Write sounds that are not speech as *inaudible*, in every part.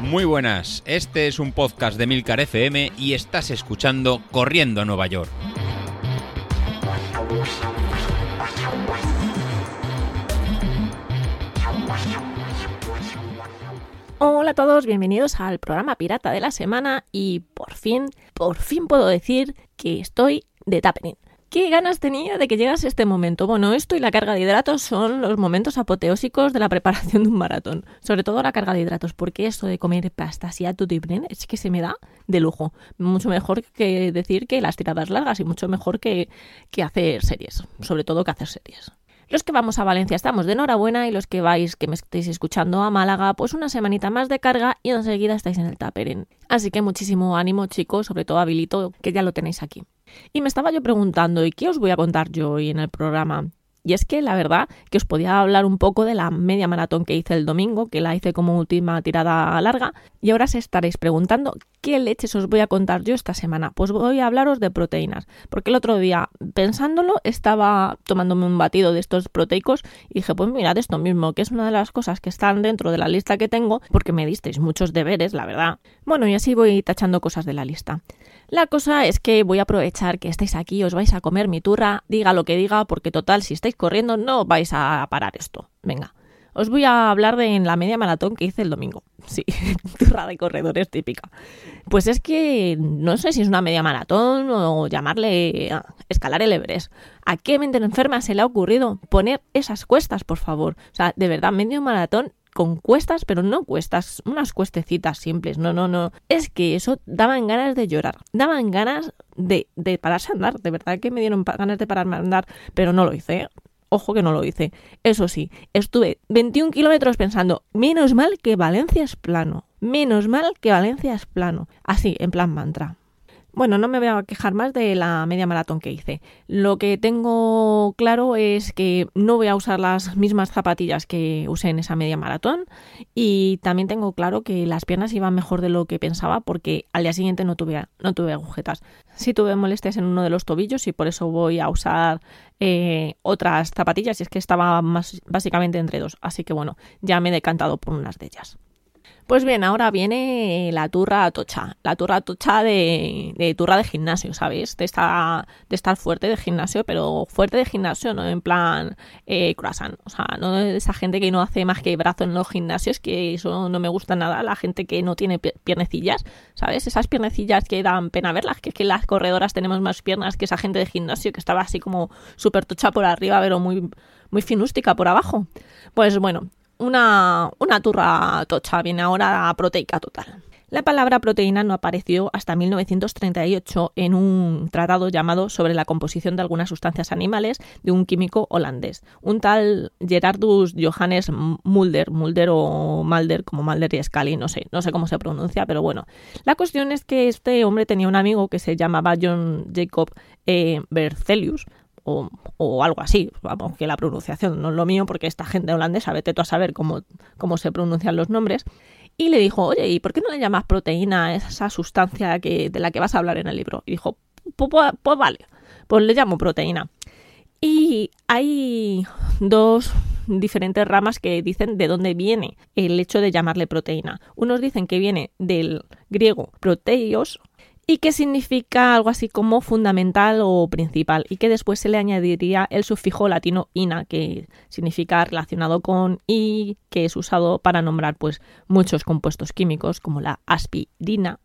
Muy buenas, este es un podcast de Milcar FM y estás escuchando Corriendo a Nueva York. Hola a todos, bienvenidos al programa Pirata de la Semana y por fin, por fin puedo decir que estoy de Tapening. ¿Qué ganas tenía de que llegase este momento? Bueno, esto y la carga de hidratos son los momentos apoteósicos de la *laughs* preparación de un maratón. Sobre todo la carga de hidratos, porque esto de comer pastas y a es que se me da de lujo. Mucho mejor que decir que las tiradas largas y mucho mejor que, que hacer series. Sobre todo que hacer series. Los que vamos a Valencia estamos de enhorabuena y los que vais, que me estéis escuchando a Málaga, pues una semanita más de carga y enseguida estáis en el taperen. Así que muchísimo ánimo chicos, sobre todo habilito, que ya lo tenéis aquí. Y me estaba yo preguntando, ¿y qué os voy a contar yo hoy en el programa? Y es que la verdad que os podía hablar un poco de la media maratón que hice el domingo, que la hice como última tirada larga, y ahora se estaréis preguntando qué leches os voy a contar yo esta semana. Pues voy a hablaros de proteínas, porque el otro día, pensándolo, estaba tomándome un batido de estos proteicos y dije, pues mirad esto mismo, que es una de las cosas que están dentro de la lista que tengo, porque me disteis muchos deberes, la verdad. Bueno, y así voy tachando cosas de la lista. La cosa es que voy a aprovechar que estáis aquí, os vais a comer mi turra, diga lo que diga, porque total, si estáis corriendo no vais a parar esto. Venga, os voy a hablar de la media maratón que hice el domingo. *laughs* Sí, *laughs* turra de corredores típica. Pues es que no sé si es una media maratón o llamarle escalar el Everest. ¿A qué mente enferma se le ha ocurrido poner esas cuestas, por favor? O sea, de verdad, medio maratón con cuestas, pero no cuestas, unas cuestecitas simples, no, no, no. Es que eso daban ganas de llorar, daban ganas de, de pararse a andar, de verdad que me dieron ganas de pararme a andar, pero no lo hice. Ojo que no lo hice. Eso sí, estuve 21 kilómetros pensando, menos mal que Valencia es plano. Menos mal que Valencia es plano. Así, en plan mantra. Bueno, no me voy a quejar más de la media maratón que hice. Lo que tengo claro es que no voy a usar las mismas zapatillas que usé en esa media maratón y también tengo claro que las piernas iban mejor de lo que pensaba porque al día siguiente no tuve, no tuve agujetas. Sí tuve molestias en uno de los tobillos y por eso voy a usar eh, otras zapatillas y es que estaba más, básicamente entre dos. Así que bueno, ya me he decantado por unas de ellas. Pues bien, ahora viene la turra tocha, la turra tocha de, turra de gimnasio, ¿sabéis? De, de estar fuerte de gimnasio, pero fuerte de gimnasio, no en plan eh, croissant. O sea, no de esa gente que no hace más que brazo en los gimnasios, que eso no me gusta nada, la gente que no tiene piernecillas, ¿sabes? Esas piernecillas que dan pena verlas, que es que las corredoras tenemos más piernas que esa gente de gimnasio que estaba así como súper tocha por arriba, pero muy, muy finústica por abajo. Pues bueno, una, una turra tocha, viene ahora proteica total. La palabra proteína no apareció hasta 1938 en un tratado llamado Sobre la composición de algunas sustancias animales de un químico holandés, un tal Gerardus Johannes Mulder, Mulder o Malder, como Malder y Scully, no sé, no sé cómo se pronuncia, pero bueno. La cuestión es que este hombre tenía un amigo que se llamaba John Jacob eh, Berzelius, o, algo así. Vamos, que la pronunciación no es lo mío porque esta gente holandesa, vete tú a saber cómo, cómo se pronuncian los nombres. Y le dijo, oye, ¿y por qué no le llamas proteína a esa sustancia que, de la que vas a hablar en el libro? Y dijo, pues, vale, pues le llamo proteína. Y hay dos diferentes ramas que dicen de dónde viene el hecho de llamarle proteína. Unos dicen que viene del griego proteios, y que significa algo así como fundamental o principal y que después se le añadiría el sufijo latino ina que significa relacionado con y que es usado para nombrar pues muchos compuestos químicos como la aspirina.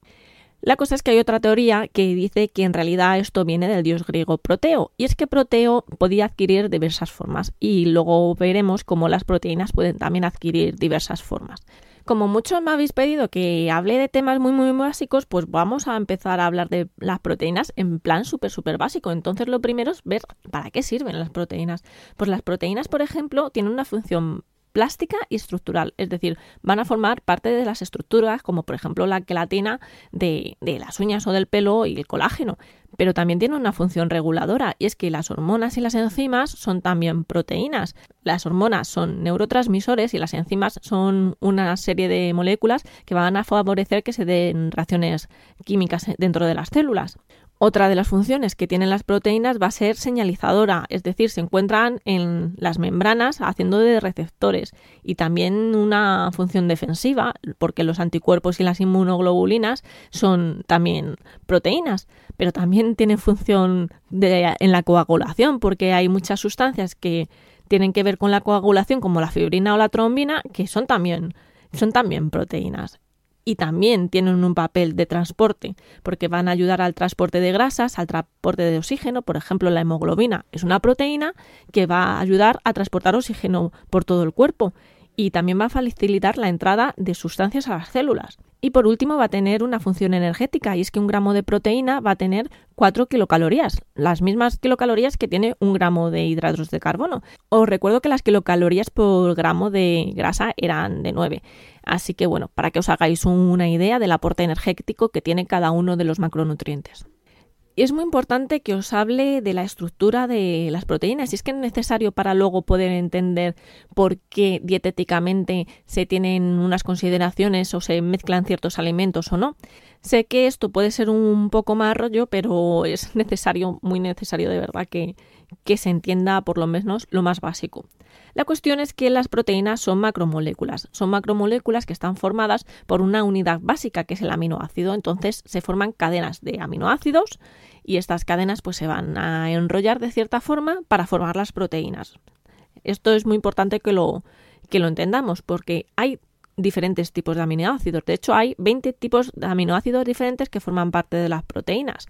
La cosa es que hay otra teoría que dice que en realidad esto viene del dios griego Proteo, y es que Proteo podía adquirir diversas formas, y luego veremos cómo las proteínas pueden también adquirir diversas formas. Como muchos me habéis pedido que hable de temas muy, muy, básicos, pues vamos a empezar a hablar de las proteínas en plan súper, súper básico. Entonces, lo primero es ver para qué sirven las proteínas. Pues las proteínas, por ejemplo, tienen una función plástica y estructural, es decir, van a formar parte de las estructuras como por ejemplo la quelatina de, de, las uñas o del pelo y el colágeno, pero también tiene una función reguladora y es que las hormonas y las enzimas son también proteínas. Las hormonas son neurotransmisores y las enzimas son una serie de moléculas que van a favorecer que se den reacciones químicas dentro de las células. Otra de las funciones que tienen las proteínas va a ser señalizadora, es decir, se encuentran en las membranas haciendo de receptores y también una función defensiva, porque los anticuerpos y las inmunoglobulinas son también proteínas, pero también tienen función en la coagulación, porque hay muchas sustancias que tienen que ver con la coagulación, como la fibrina o la trombina, que son también, proteínas y también tienen un papel de transporte porque van a ayudar al transporte de grasas, al transporte de oxígeno. Por ejemplo, la hemoglobina es una proteína que va a ayudar a transportar oxígeno por todo el cuerpo y también va a facilitar la entrada de sustancias a las células. Y por último va a tener una función energética y es que un gramo de proteína va a tener 4 kilocalorías, las mismas kilocalorías que tiene un gramo de hidratos de carbono. Os recuerdo que las kilocalorías por gramo de grasa eran de 9. Así que bueno, para que os hagáis una idea del aporte energético que tiene cada uno de los macronutrientes. Es muy importante que os hable de la estructura de las proteínas y es que es necesario para luego poder entender por qué dietéticamente se tienen unas consideraciones o se mezclan ciertos alimentos o no. Sé que esto puede ser un poco más rollo, pero es necesario, muy necesario de verdad que, que se entienda por lo menos lo más básico. La cuestión es que las proteínas son macromoléculas. Son macromoléculas que están formadas por una unidad básica que es el aminoácido. Entonces se forman cadenas de aminoácidos y estas cadenas pues se van a enrollar de cierta forma para formar las proteínas. Esto es muy importante que lo, que lo entendamos porque hay diferentes tipos de aminoácidos. De hecho, hay 20 tipos de aminoácidos diferentes que forman parte de las proteínas.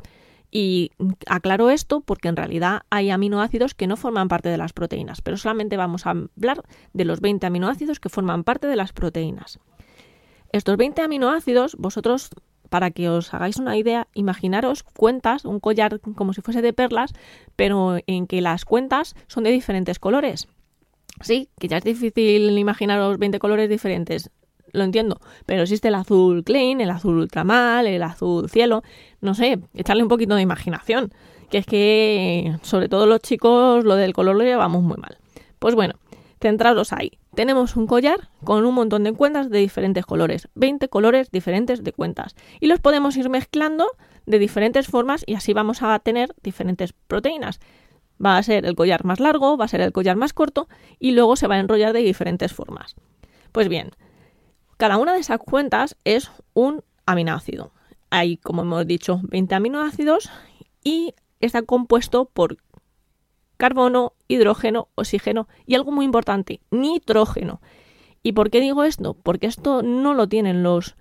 Y aclaro esto porque en realidad hay aminoácidos que no forman parte de las proteínas, pero solamente vamos a hablar de los 20 aminoácidos que forman parte de las proteínas. Estos 20 aminoácidos, vosotros, para que os hagáis una idea, imaginaros cuentas, un collar como si fuese de perlas, pero en que las cuentas son de diferentes colores. Sí, que ya es difícil imaginaros 20 colores diferentes lo entiendo, pero existe el azul clean, el azul ultramal, el azul cielo, no sé, echarle un poquito de imaginación, que es que sobre todo los chicos lo del color lo llevamos muy mal. Pues bueno, centraros ahí. Tenemos un collar con un montón de cuentas de diferentes colores, 20 colores diferentes de cuentas, y los podemos ir mezclando de diferentes formas y así vamos a tener diferentes proteínas. Va a ser el collar más largo, va a ser el collar más corto y luego se va a enrollar de diferentes formas. Pues bien, cada una de esas cuentas es un aminoácido. Hay, como hemos dicho, 20 aminoácidos y está compuesto por carbono, hidrógeno, oxígeno y algo muy importante, nitrógeno. ¿Y por qué digo esto? Porque esto no lo tienen los,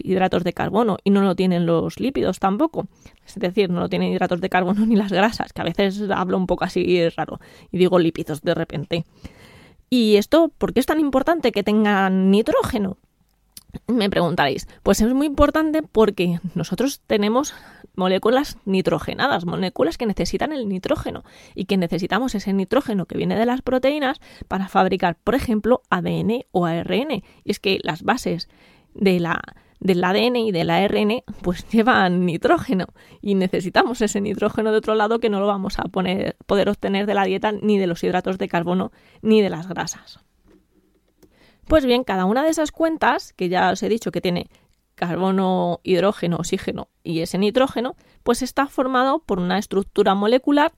hidratos de carbono y no lo tienen los lípidos tampoco. Es decir, no lo tienen hidratos de carbono ni las grasas, que a veces hablo un poco así raro y digo lípidos de repente. ¿Y esto por qué es tan importante que tengan nitrógeno? Me preguntaréis, pues es muy importante porque nosotros tenemos moléculas nitrogenadas, moléculas que necesitan el nitrógeno y que necesitamos ese nitrógeno que viene de las proteínas para fabricar, por ejemplo, ADN o ARN. Y es que las bases de la, del ADN y del ARN pues *laughs* llevan nitrógeno y necesitamos ese nitrógeno de otro lado que no lo vamos a poder obtener de la dieta ni de los hidratos de carbono ni de las grasas. Pues bien, cada una de esas cuentas, que ya os he dicho que tiene carbono, hidrógeno, oxígeno y ese nitrógeno, pues está formado por una estructura molecular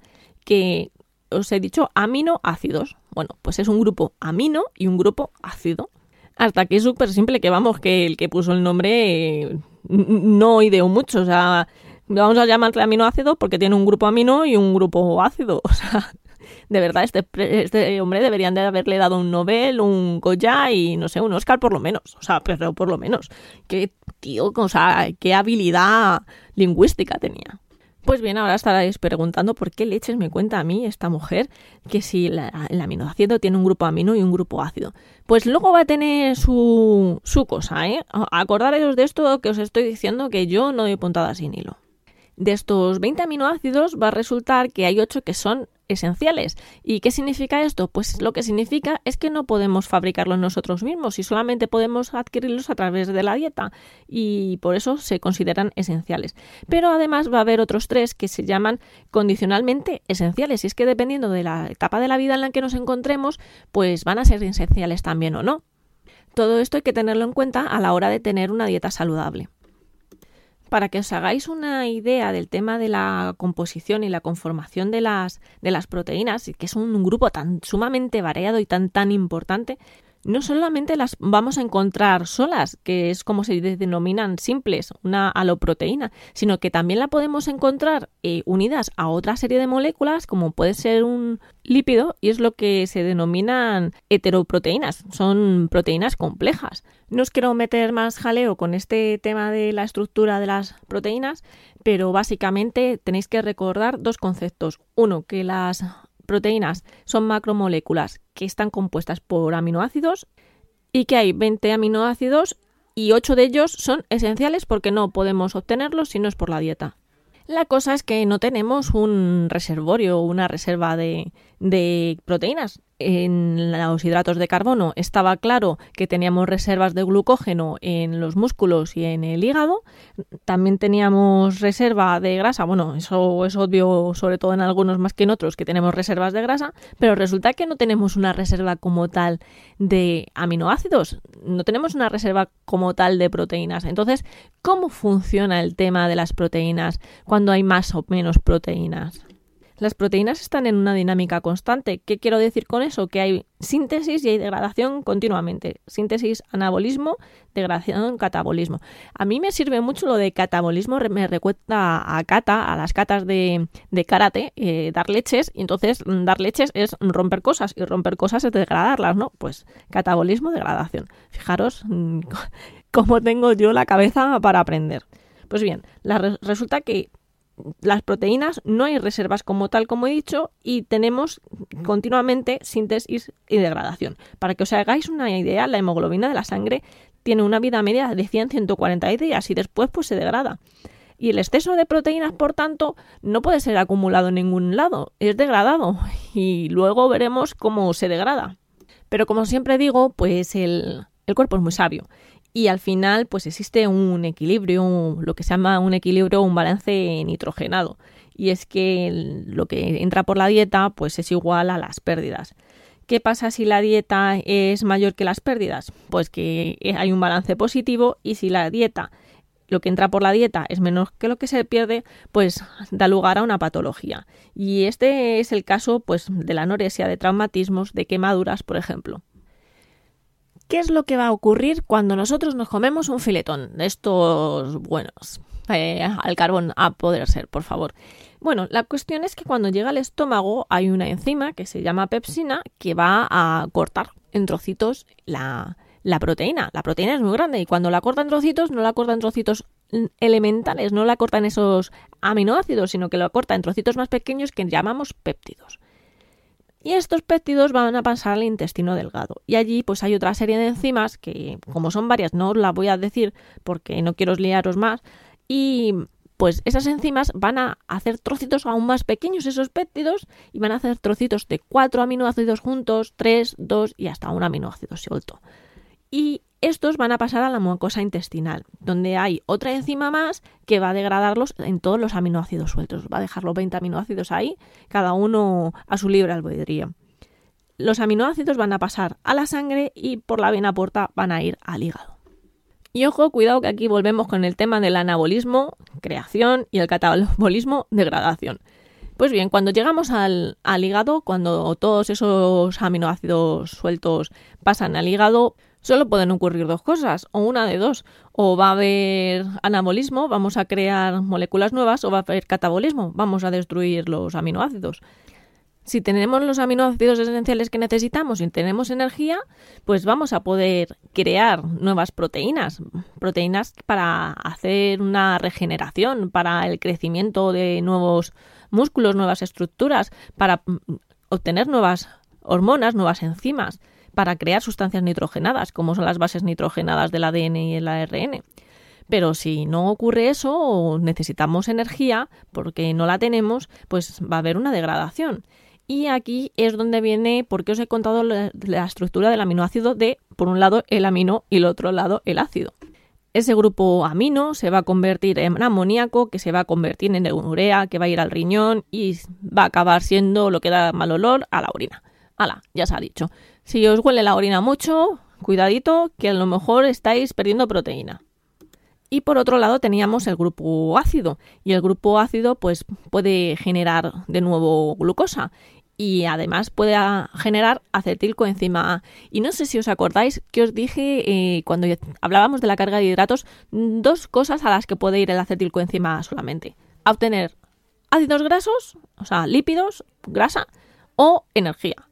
que os he dicho aminoácidos. Bueno, pues es un grupo amino y un grupo ácido. Hasta aquí es súper simple, que vamos, que el que puso el nombre eh, no ideó mucho. O sea, vamos a llamarle aminoácido porque tiene un grupo amino y un grupo ácido. *laughs* O sea, de verdad, este, este hombre deberían de haberle dado un Nobel, un Goya y no sé, un Oscar por lo menos. O sea, pero por lo menos. Qué tío, o sea, qué habilidad lingüística tenía. Pues bien, ahora estaréis preguntando por qué leches me cuenta a mí esta mujer que si el aminoácido tiene un grupo amino y un grupo ácido. Pues luego va a tener su, su cosa, ¿eh? Acordaros de esto que os estoy diciendo que yo no doy puntada sin hilo. De estos 20 aminoácidos va a resultar que hay 8 que son esenciales. ¿Y qué significa esto? Pues lo que significa es que no podemos fabricarlos nosotros mismos y solamente podemos adquirirlos a través de la dieta y por eso se consideran esenciales. Pero además va a haber otros tres que se llaman condicionalmente esenciales y es que dependiendo de la etapa de la vida en la que nos encontremos, pues van a ser esenciales también o no. Todo esto hay que tenerlo en cuenta a la hora de tener una dieta saludable. Para que os hagáis una idea del tema de la composición y la conformación de las, de las proteínas, que es un grupo tan sumamente variado y tan tan importante, no solamente las vamos a encontrar solas, que es como se denominan simples, una aloproteína, sino que también la podemos encontrar eh, unidas a otra serie de moléculas, como puede ser un lípido, y es lo que se denominan heteroproteínas, son proteínas complejas. No os quiero meter más jaleo con este tema de la estructura de las proteínas, pero básicamente tenéis que recordar dos conceptos. Uno, que las proteínas son macromoléculas que están compuestas por aminoácidos y que hay 20 aminoácidos y 8 de ellos son esenciales porque no podemos obtenerlos si no es por la dieta. La cosa es que no tenemos un reservorio, una reserva de, de proteínas en los hidratos de carbono estaba claro que teníamos reservas de glucógeno en los músculos y en el hígado. También teníamos reserva de grasa. Bueno, eso es obvio, sobre todo en algunos más que en otros, que tenemos reservas de grasa, pero resulta que no tenemos una reserva como tal de aminoácidos. No tenemos una reserva como tal de proteínas. Entonces, ¿cómo funciona el tema de las proteínas cuando hay más o menos proteínas? Las proteínas están en una dinámica constante. ¿Qué quiero decir con eso? Que hay síntesis y hay degradación continuamente. Síntesis, anabolismo, degradación, catabolismo. A mí me sirve mucho lo de catabolismo, me recuerda a cata, a las catas de, de karate, eh, dar leches, y entonces mm, dar leches es romper cosas, y romper cosas es degradarlas, ¿no? Pues catabolismo, degradación. Fijaros mm, *laughs* cómo tengo yo la cabeza para aprender. Pues bien, resulta que las proteínas no hay reservas como tal como he dicho y tenemos continuamente síntesis y degradación. Para que os hagáis una idea, la hemoglobina de la sangre tiene una vida media de 100-140 días y después pues se degrada. Y el exceso de proteínas, por tanto, no puede ser acumulado en ningún lado, es degradado y luego veremos cómo se degrada. Pero como siempre digo, pues el, el cuerpo es muy sabio y al final pues existe un equilibrio, lo que se llama un equilibrio, un balance nitrogenado. Y es que lo que entra por la dieta pues es igual a las pérdidas. ¿Qué pasa si la dieta es mayor que las pérdidas? Pues que hay un balance positivo y si la dieta, lo que entra por la dieta es menos que lo que se pierde, pues da lugar a una patología. Y este es el caso pues de la anorexia, de traumatismos, de quemaduras, por ejemplo. ¿Qué es lo que va a ocurrir cuando nosotros nos comemos un filetón de estos buenos? Eh, al carbón a poder ser, por favor. Bueno, la cuestión es que cuando llega al estómago hay una enzima que se llama pepsina que va a cortar en trocitos la, la proteína. La proteína es muy grande y cuando la corta en trocitos no la corta en trocitos elementales, no la corta en esos aminoácidos, sino que la corta en trocitos más pequeños que llamamos péptidos y estos péptidos van a pasar al intestino delgado. Y allí pues hay otra serie de enzimas que como son varias no os las voy a decir porque no quiero liaros más y pues esas enzimas van a hacer trocitos aún más pequeños esos péptidos y van a hacer trocitos de cuatro aminoácidos juntos, tres, dos y hasta un aminoácido suelto. Y estos van a pasar a la mucosa intestinal, donde hay otra enzima más que va a degradarlos en todos los aminoácidos sueltos. Va a dejar los 20 aminoácidos ahí, cada uno a su libre albedrío. Los aminoácidos van a pasar a la sangre y por la vena porta van a ir al hígado. Y ojo, cuidado que aquí volvemos con el tema del anabolismo, creación, y el catabolismo, *laughs* degradación. Pues bien, cuando llegamos al, al, hígado, cuando todos esos aminoácidos sueltos pasan al hígado, solo pueden ocurrir dos cosas, o una de dos. O va a haber anabolismo, vamos a crear moléculas nuevas, o va a haber catabolismo, vamos a destruir los aminoácidos. Si tenemos los aminoácidos esenciales que necesitamos y tenemos energía, pues vamos a poder crear nuevas proteínas, proteínas para hacer una regeneración, para el crecimiento de nuevos músculos, nuevas estructuras, para obtener nuevas hormonas, nuevas enzimas para crear sustancias nitrogenadas, como son las bases nitrogenadas del ADN y el ARN. Pero si no ocurre eso o necesitamos energía porque no la tenemos, pues va a haber una degradación. Y aquí es donde viene, porque os he contado la, estructura del aminoácido de, por un lado, el amino y el otro lado, el ácido. Ese grupo amino se va a convertir en amoníaco, que se va a convertir en urea, que va a ir al riñón y va a acabar siendo lo que da mal olor a la orina. Hala, ya se ha dicho. Si os huele la orina mucho, cuidadito, que a lo mejor estáis perdiendo proteína. Y por otro lado teníamos el grupo ácido y el grupo ácido pues puede generar de nuevo glucosa y además puede generar acetilcoenzima A. Y no sé si os acordáis que os dije eh, cuando hablábamos de la carga de hidratos dos cosas a las que puede ir el acetilcoenzima A solamente. Obtener ácidos grasos, o sea, lípidos, grasa o energía.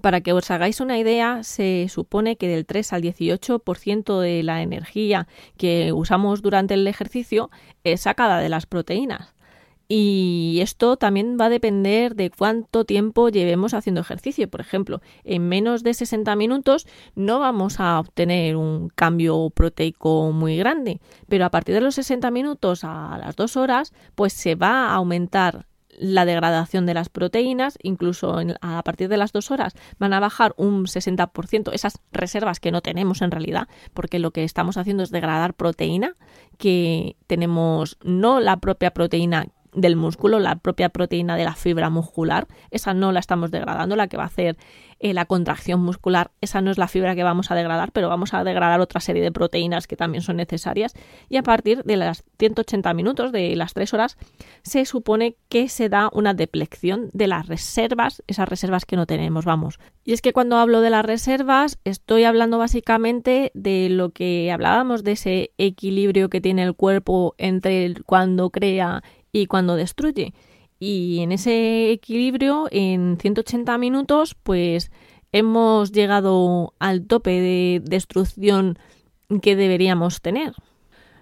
Para que os hagáis una idea, se supone que del 3 al 18% de la energía que usamos durante el ejercicio es sacada de las proteínas. Y esto también va a depender de cuánto tiempo llevemos haciendo ejercicio. Por ejemplo, en menos de 60 minutos no vamos a obtener un cambio proteico muy grande, pero a partir de los 60 minutos a las 2 horas, pues se va a aumentar la degradación de las proteínas, incluso a partir de las dos horas van a bajar un 60% esas reservas que no tenemos en realidad, porque lo que estamos haciendo es degradar proteína, que tenemos no la propia proteína del músculo, la propia proteína de la fibra muscular, esa no la estamos degradando, la que va a hacer eh, la contracción muscular, esa no es la fibra que vamos a degradar, pero vamos a degradar otra serie de proteínas que también son necesarias y a partir de las 180 minutos, de las 3 horas, se supone que se da una deplección de las reservas, esas reservas que no tenemos, vamos. Y es que cuando hablo de las reservas, estoy hablando básicamente de lo que hablábamos de ese equilibrio que tiene el cuerpo entre cuando crea y cuando destruye. Y en ese equilibrio, en 180 minutos, pues hemos llegado al tope de destrucción que deberíamos tener.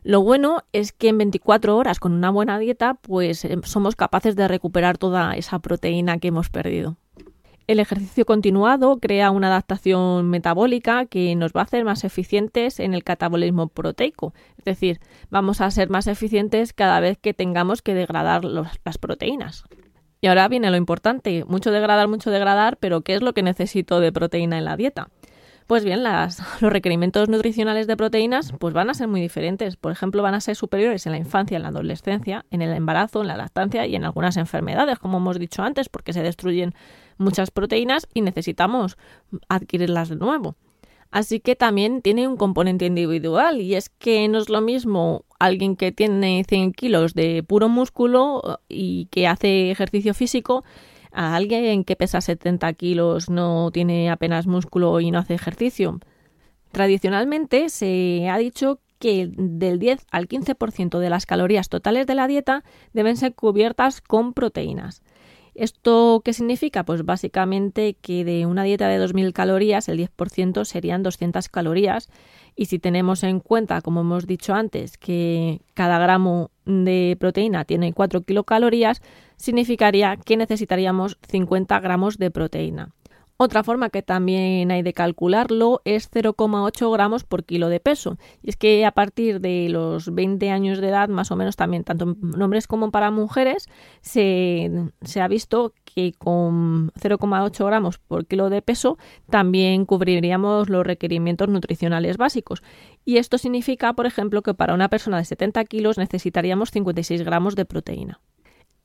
Lo bueno es que en 24 horas con una buena dieta, pues eh, somos capaces de recuperar toda esa proteína que hemos perdido. El ejercicio continuado crea una adaptación metabólica que nos va a hacer más eficientes en el catabolismo proteico. Es decir, vamos a ser más eficientes cada vez que tengamos que degradar las proteínas. Y ahora viene lo importante, mucho degradar, mucho degradar, pero ¿qué es lo que necesito de proteína en la dieta? Pues bien, las, *laughs* los requerimientos nutricionales de proteínas pues van a ser muy diferentes. Por ejemplo, van a ser superiores en la infancia, en la adolescencia, en el embarazo, en la lactancia y en algunas enfermedades, como hemos dicho antes, porque se destruyen muchas proteínas y necesitamos adquirirlas de nuevo. Así que también tiene un componente individual y es que no es lo mismo alguien que tiene 100 kilos de puro músculo y que hace ejercicio físico a alguien que pesa 70 kilos, no tiene apenas músculo y no hace ejercicio. Tradicionalmente se ha dicho que del 10 al 15% de las calorías totales de la dieta deben ser cubiertas con proteínas. ¿Esto qué significa? Pues básicamente que de una dieta de 2.000 calorías, el 10% serían 200 calorías. Y si tenemos en cuenta, como hemos dicho antes, que cada gramo de proteína tiene 4 kilocalorías, significaría que necesitaríamos 50 gramos de proteína. Otra forma que también hay de calcularlo es 0,8 gramos por kilo de peso. Y es que a partir de los 20 años de edad, más o menos también, tanto en hombres como para mujeres, se, se ha visto que con 0,8 gramos por kilo de peso también cubriríamos los requerimientos nutricionales básicos. Y esto significa, por ejemplo, que para una persona de 70 kilos necesitaríamos 56 gramos de proteína.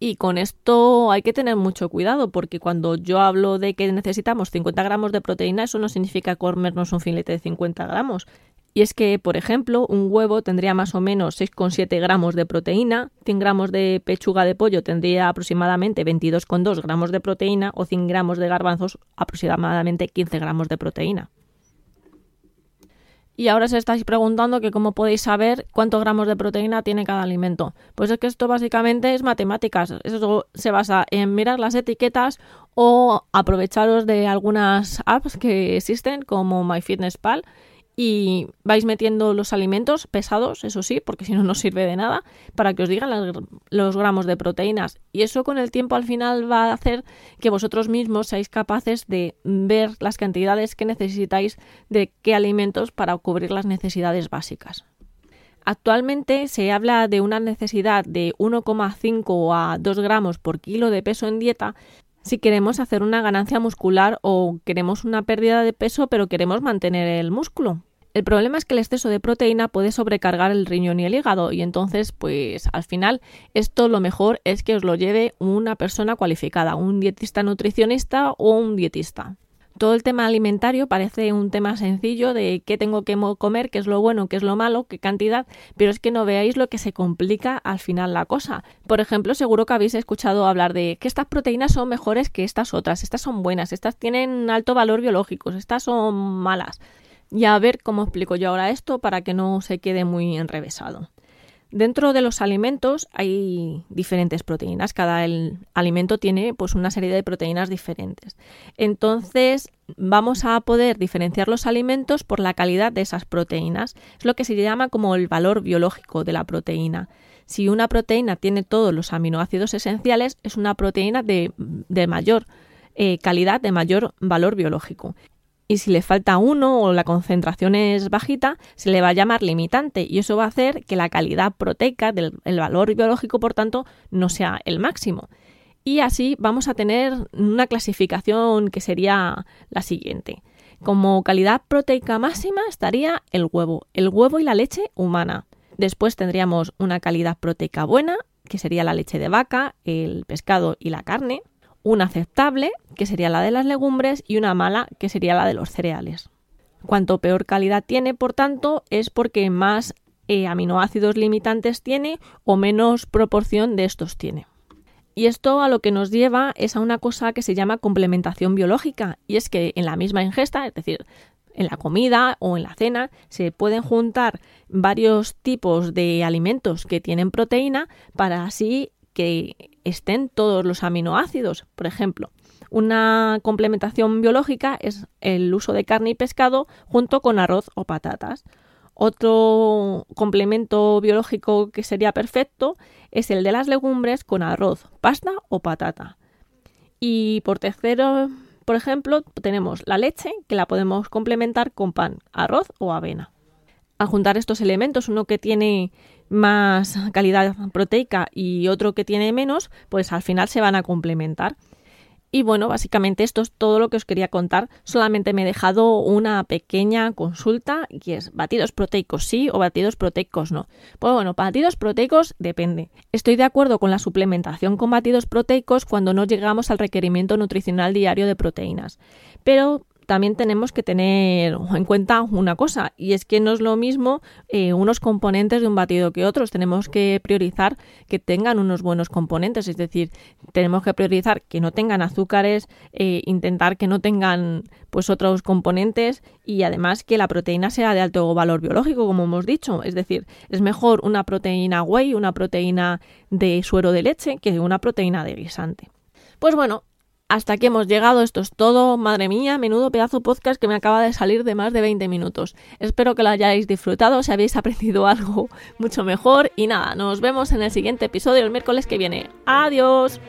Y con esto hay que tener mucho cuidado porque cuando yo hablo de que necesitamos 50 gramos de proteína, eso no significa comernos un filete de 50 gramos. Y es que, por ejemplo, un huevo tendría más o menos 6,7 gramos de proteína, 100 gramos de pechuga de pollo tendría aproximadamente 22,2 gramos de proteína o 100 gramos de garbanzos aproximadamente 15 gramos de proteína. Y ahora se estáis preguntando que cómo podéis saber cuántos gramos de proteína tiene cada alimento. Pues es que esto básicamente es matemáticas. Eso se basa en mirar las etiquetas o aprovecharos de algunas apps que existen como MyFitnessPal y vais metiendo los alimentos pesados, eso sí, porque *laughs* si no, no sirve de nada, para que os digan los gramos de proteínas. Y eso con el tiempo al final va a hacer que vosotros mismos seáis capaces de ver las cantidades que necesitáis de qué alimentos para cubrir las necesidades básicas. Actualmente se habla de una necesidad de 1,5 a 2 gramos por kilo de peso en dieta si queremos hacer una ganancia muscular o queremos una pérdida de peso pero queremos mantener el músculo. El problema es que el exceso de proteína puede sobrecargar el riñón y el hígado y entonces pues al final esto lo mejor es que os lo lleve una persona cualificada, un dietista nutricionista o un dietista. Todo el tema alimentario parece un tema sencillo de qué tengo que comer, qué es lo bueno, qué es lo malo, qué cantidad, pero es que no veáis lo que se complica al final la cosa. Por ejemplo, seguro que habéis escuchado hablar de que estas proteínas son mejores que estas otras, estas son buenas, estas tienen alto valor biológico, estas son malas. Y a ver cómo explico yo ahora esto para que no se quede muy enrevesado. Dentro de los alimentos hay diferentes proteínas. Cada alimento tiene pues una serie de proteínas diferentes. Entonces vamos a poder diferenciar los alimentos por la calidad de esas proteínas. Es lo que se llama como el valor biológico de la proteína. Si una proteína tiene todos los aminoácidos esenciales, es una proteína de, mayor eh, calidad, de mayor valor biológico y si le falta uno o la concentración es bajita, se le va a llamar limitante y eso va a hacer que la calidad proteica del valor biológico, por tanto, no sea el máximo. Y así vamos a tener una clasificación que sería la siguiente. Como calidad proteica máxima estaría el huevo, el huevo y la leche humana. Después tendríamos una calidad proteica buena, que sería la leche de vaca, el pescado y la carne una aceptable, que sería la de las legumbres, y una mala, que sería la de los cereales. Cuanto peor calidad tiene, por tanto, es porque más eh, aminoácidos limitantes tiene o menos proporción de estos tiene. Y esto a lo que nos lleva es a una cosa que se llama complementación biológica, y es que en la misma ingesta, es decir, en la comida o en la cena, se pueden juntar varios tipos de alimentos que tienen proteína para así que estén todos los aminoácidos. Por ejemplo, una complementación biológica es el uso de carne y pescado junto con arroz o patatas. Otro complemento biológico que sería perfecto es el de las legumbres con arroz, pasta o patata. Y por tercero, por ejemplo, tenemos la leche que la podemos complementar con pan, arroz o avena. Al juntar estos elementos, uno que tiene más calidad proteica y otro que tiene menos, pues al final se van a complementar. Y bueno, básicamente esto es todo lo que os quería contar. Solamente me he dejado una pequeña consulta y es batidos proteicos sí o batidos proteicos no. Pues bueno, batidos proteicos depende. Estoy de acuerdo con la suplementación con batidos proteicos cuando no llegamos al requerimiento nutricional diario de proteínas. Pero también tenemos que tener en cuenta una cosa, y es que no es lo mismo eh, unos componentes de un batido que otros. Tenemos que priorizar que tengan unos buenos componentes, es decir, tenemos que priorizar que no tengan azúcares, eh, intentar que no tengan pues otros componentes y además que la proteína sea de alto valor biológico, como hemos dicho. Es decir, es mejor una proteína whey, una proteína de suero de leche, que una proteína de guisante. Pues bueno, hasta aquí hemos llegado, esto es todo. Madre mía, menudo pedazo podcast que me acaba de salir de más de 20 minutos. Espero que lo hayáis disfrutado, si habéis aprendido *laughs* algo mucho mejor. Y nada, nos vemos en el siguiente episodio el miércoles que viene. Adiós.